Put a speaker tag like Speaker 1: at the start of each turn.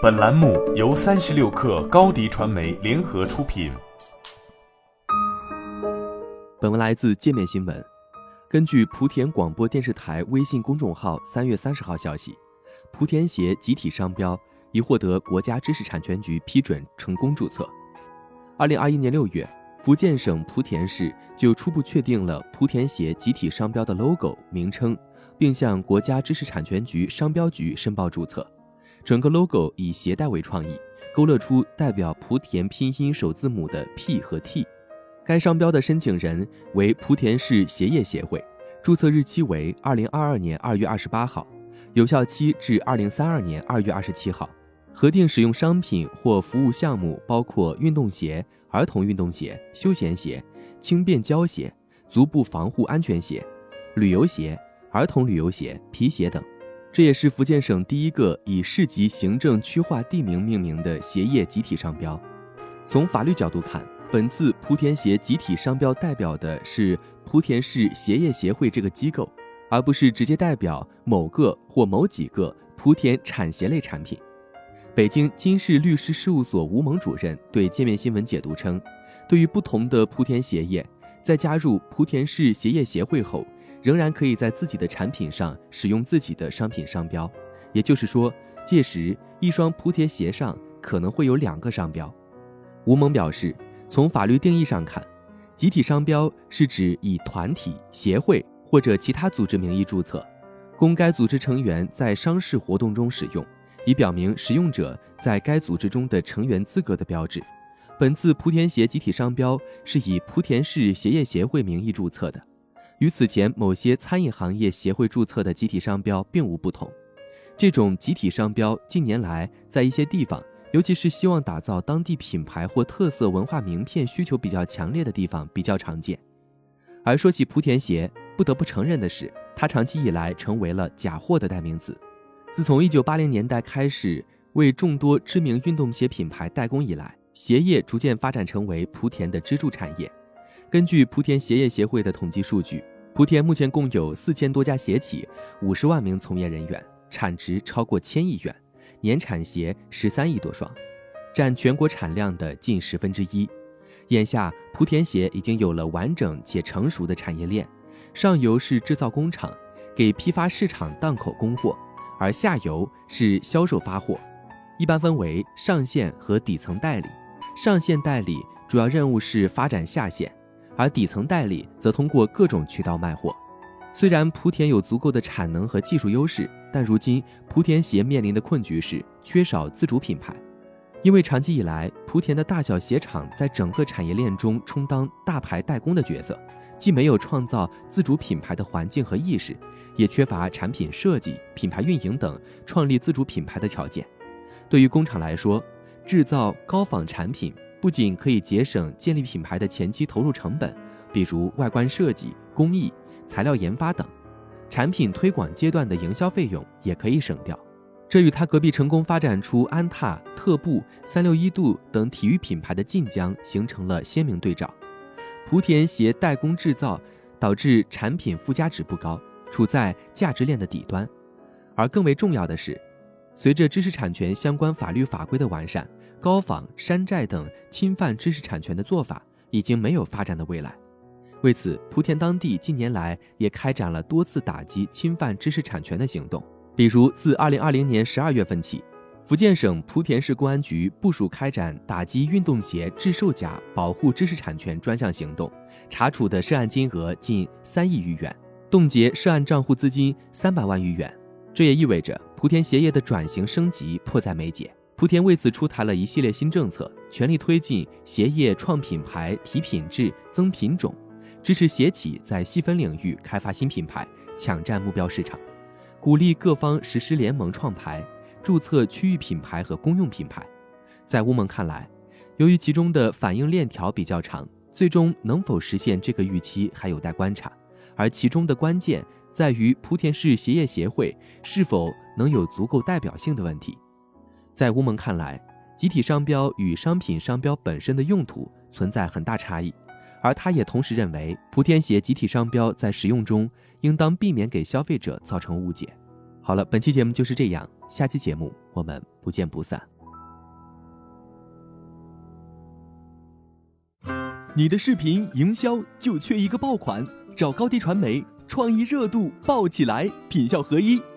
Speaker 1: 本栏目由三十六氪高低传媒联合出品。
Speaker 2: 本文来自界面新闻。根据莆田广播电视台微信公众号三月三十号消息，莆田鞋集体商标已获得国家知识产权局批准，成功注册。二零二一年六月，福建省莆田市就初步确定了莆田鞋集体商标的 logo 名称，并向国家知识产权局商标局申报注册。整个 logo 以鞋带为创意，勾勒出代表莆田拼音首字母的 P 和 T。该商标的申请人为莆田市鞋业协会，注册日期为二零二二年二月二十八号，有效期至二零三二年二月二十七号。核定使用商品或服务项目包括运动鞋、儿童运动鞋、休闲鞋、轻便胶鞋、足部防护安全鞋、旅游鞋、儿童旅游鞋、皮鞋等。这也是福建省第一个以市级行政区划地名命名的鞋业集体商标。从法律角度看，本次莆田鞋集体商标代表的是莆田市鞋业协会这个机构，而不是直接代表某个或某几个莆田产鞋类产品。北京金氏律师事务所吴萌主任对界面新闻解读称，对于不同的莆田鞋业，在加入莆田市鞋业协会后，仍然可以在自己的产品上使用自己的商品商标。也就是说，届时一双莆田鞋上可能会有两个商标。吴萌表示。从法律定义上看，集体商标是指以团体、协会或者其他组织名义注册，供该组织成员在商事活动中使用，以表明使用者在该组织中的成员资格的标志。本次莆田鞋集体商标是以莆田市鞋业协会名义注册的，与此前某些餐饮行业协会注册的集体商标并无不同。这种集体商标近年来在一些地方。尤其是希望打造当地品牌或特色文化名片需求比较强烈的地方比较常见。而说起莆田鞋，不得不承认的是，它长期以来成为了假货的代名词。自从1980年代开始为众多知名运动鞋品牌代工以来，鞋业逐渐发展成为莆田的支柱产业。根据莆田鞋业协会的统计数据，莆田目前共有四千多家鞋企，五十万名从业人员，产值超过千亿元。年产鞋十三亿多双，占全国产量的近十分之一。眼下，莆田鞋已经有了完整且成熟的产业链，上游是制造工厂，给批发市场档口供货，而下游是销售发货，一般分为上线和底层代理。上线代理主要任务是发展下线，而底层代理则通过各种渠道卖货。虽然莆田有足够的产能和技术优势，但如今莆田鞋面临的困局是缺少自主品牌。因为长期以来，莆田的大小鞋厂在整个产业链中充当大牌代工的角色，既没有创造自主品牌的环境和意识，也缺乏产品设计、品牌运营等创立自主品牌的条件。对于工厂来说，制造高仿产品不仅可以节省建立品牌的前期投入成本，比如外观设计、工艺。材料研发等，产品推广阶段的营销费用也可以省掉，这与他隔壁成功发展出安踏、特步、三六一度等体育品牌的晋江形成了鲜明对照。莆田鞋代工制造导致产品附加值不高，处在价值链的底端。而更为重要的是，随着知识产权相关法律法规的完善，高仿、山寨等侵犯知识产权的做法已经没有发展的未来。为此，莆田当地近年来也开展了多次打击侵犯知识产权的行动。比如，自2020年12月份起，福建省莆田市公安局部署开展打击运动鞋制售假、保护知识产权专项行动，查处的涉案金额近三亿余元，冻结涉案账户资金三百万余元。这也意味着莆田鞋业的转型升级迫在眉睫。莆田为此出台了一系列新政策，全力推进鞋业创品牌、提品质、增品种。支持鞋企在细分领域开发新品牌，抢占目标市场；鼓励各方实施联盟创牌、注册区域品牌和公用品牌。在吴萌看来，由于其中的反应链条比较长，最终能否实现这个预期还有待观察。而其中的关键在于莆田市鞋业协会是否能有足够代表性的问题。在吴萌看来，集体商标与商品商标本身的用途存在很大差异。而他也同时认为，莆田鞋集体商标在使用中应当避免给消费者造成误解。好了，本期节目就是这样，下期节目我们不见不散。你的视频营销就缺一个爆款，找高低传媒，创意热度爆起来，品效合一